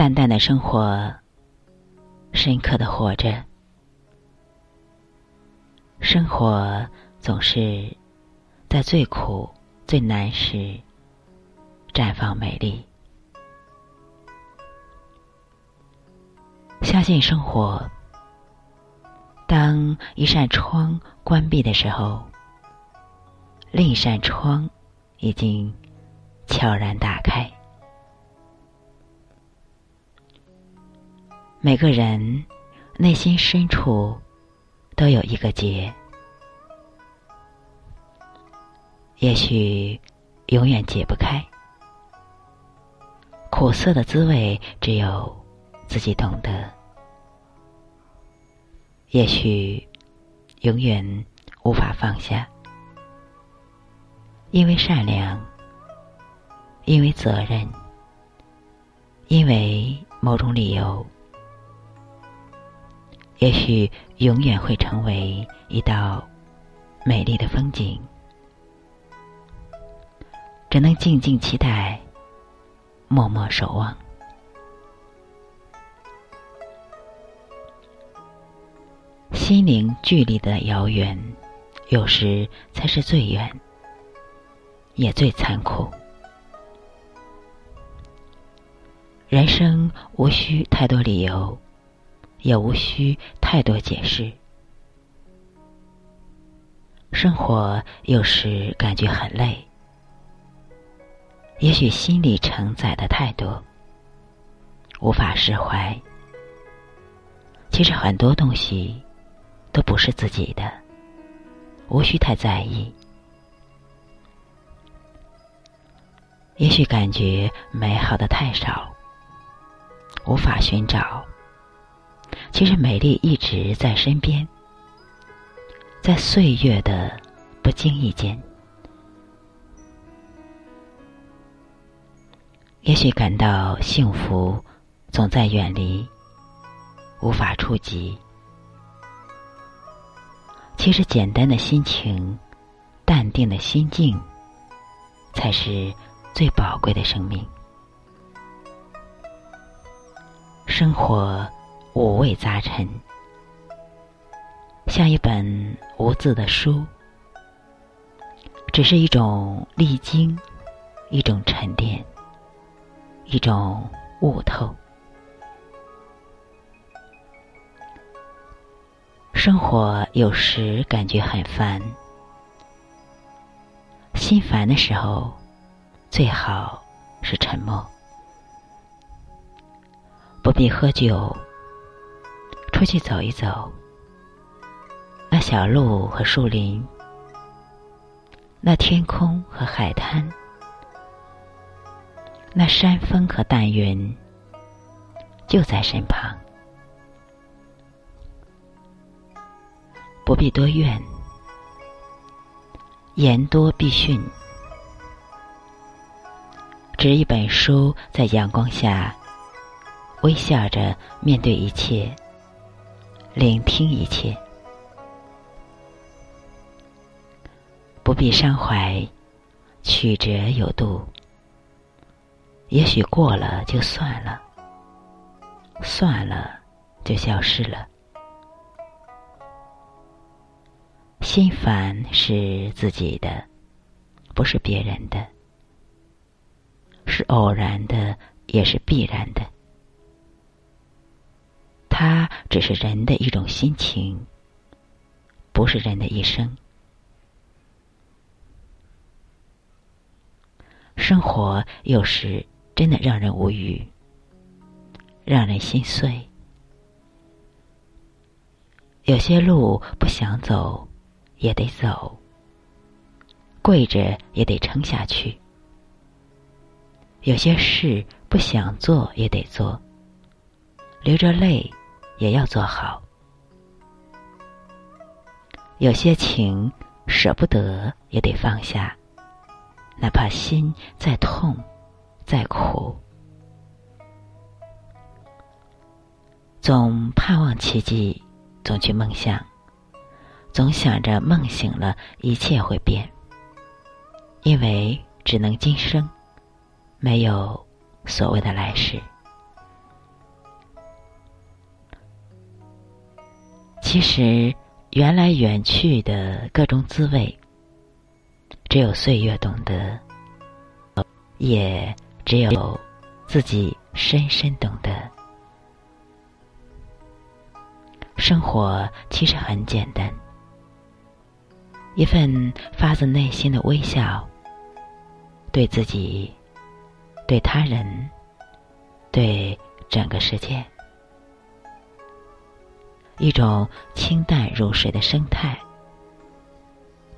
淡淡的生活，深刻的活着。生活总是在最苦、最难时绽放美丽。相信生活。当一扇窗关闭的时候，另一扇窗已经悄然打开。每个人内心深处都有一个结，也许永远解不开。苦涩的滋味，只有自己懂得。也许永远无法放下，因为善良，因为责任，因为某种理由。也许永远会成为一道美丽的风景，只能静静期待，默默守望。心灵距离的遥远，有时才是最远，也最残酷。人生无需太多理由。也无需太多解释。生活有时感觉很累，也许心里承载的太多，无法释怀。其实很多东西都不是自己的，无需太在意。也许感觉美好的太少，无法寻找。其实美丽一直在身边，在岁月的不经意间，也许感到幸福总在远离，无法触及。其实简单的心情，淡定的心境，才是最宝贵的生命。生活。五味杂陈，像一本无字的书，只是一种历经，一种沉淀，一种悟透。生活有时感觉很烦，心烦的时候，最好是沉默，不必喝酒。出去走一走，那小路和树林，那天空和海滩，那山峰和淡云，就在身旁，不必多怨，言多必逊，执一本书，在阳光下，微笑着面对一切。聆听一切，不必伤怀，曲折有度。也许过了就算了，算了就消失了。心烦是自己的，不是别人的，是偶然的，也是必然的。它只是人的一种心情，不是人的一生。生活有时真的让人无语，让人心碎。有些路不想走，也得走；跪着也得撑下去。有些事不想做，也得做，流着泪。也要做好。有些情舍不得，也得放下，哪怕心再痛、再苦。总盼望奇迹，总去梦想，总想着梦醒了，一切会变。因为只能今生，没有所谓的来世。其实，缘来缘去的各种滋味，只有岁月懂得，也只有自己深深懂得。生活其实很简单，一份发自内心的微笑，对自己，对他人，对整个世界。一种清淡如水的生态，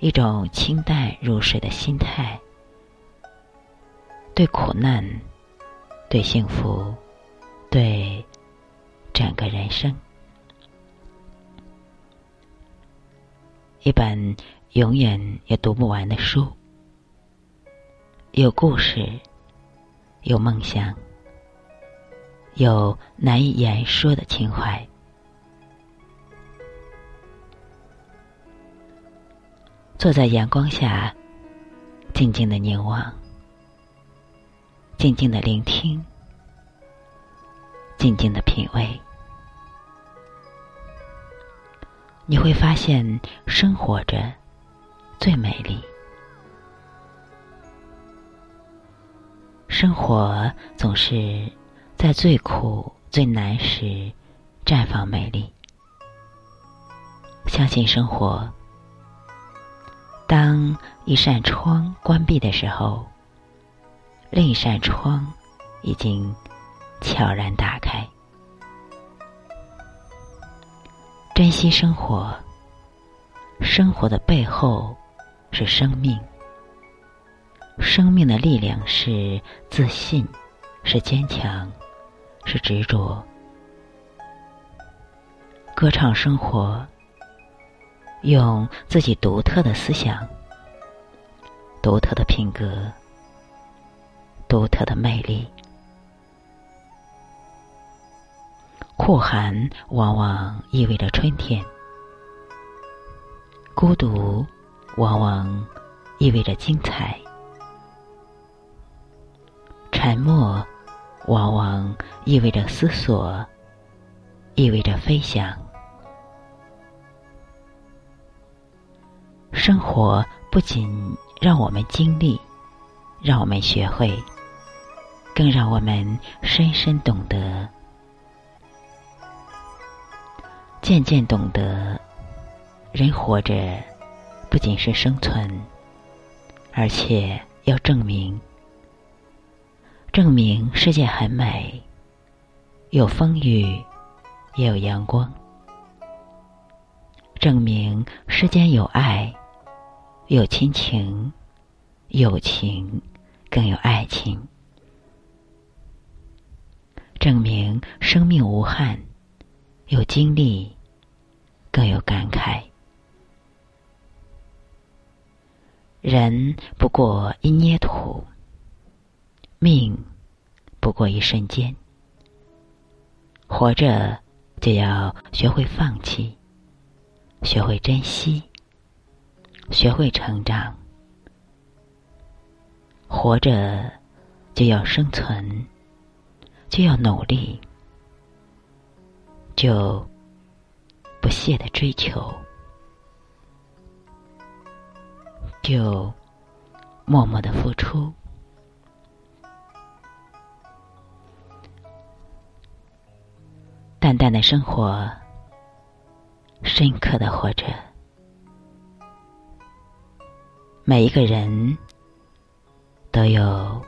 一种清淡如水的心态，对苦难，对幸福，对整个人生，一本永远也读不完的书，有故事，有梦想，有难以言说的情怀。坐在阳光下，静静的凝望，静静的聆听，静静的品味，你会发现，生活着最美丽。生活总是在最苦、最难时绽放美丽。相信生活。当一扇窗关闭的时候，另一扇窗已经悄然打开。珍惜生活，生活的背后是生命，生命的力量是自信，是坚强，是执着。歌唱生活。用自己独特的思想、独特的品格、独特的魅力。酷寒往往意味着春天，孤独往往意味着精彩，沉默往往意味着思索，意味着飞翔。生活不仅让我们经历，让我们学会，更让我们深深懂得，渐渐懂得，人活着不仅是生存，而且要证明，证明世界很美，有风雨，也有阳光，证明世间有爱。有亲情，友情，更有爱情，证明生命无憾；有经历，更有感慨。人不过一捏土，命不过一瞬间。活着就要学会放弃，学会珍惜。学会成长，活着就要生存，就要努力，就不懈的追求，就默默的付出，淡淡的生活，深刻的活着。每一个人都有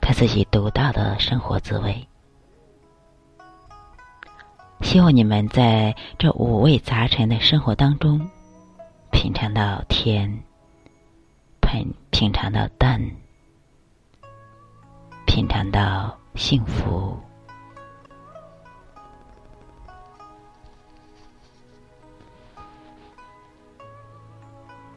他自己独到的生活滋味。希望你们在这五味杂陈的生活当中，品尝到甜，品品尝到淡，品尝到幸福。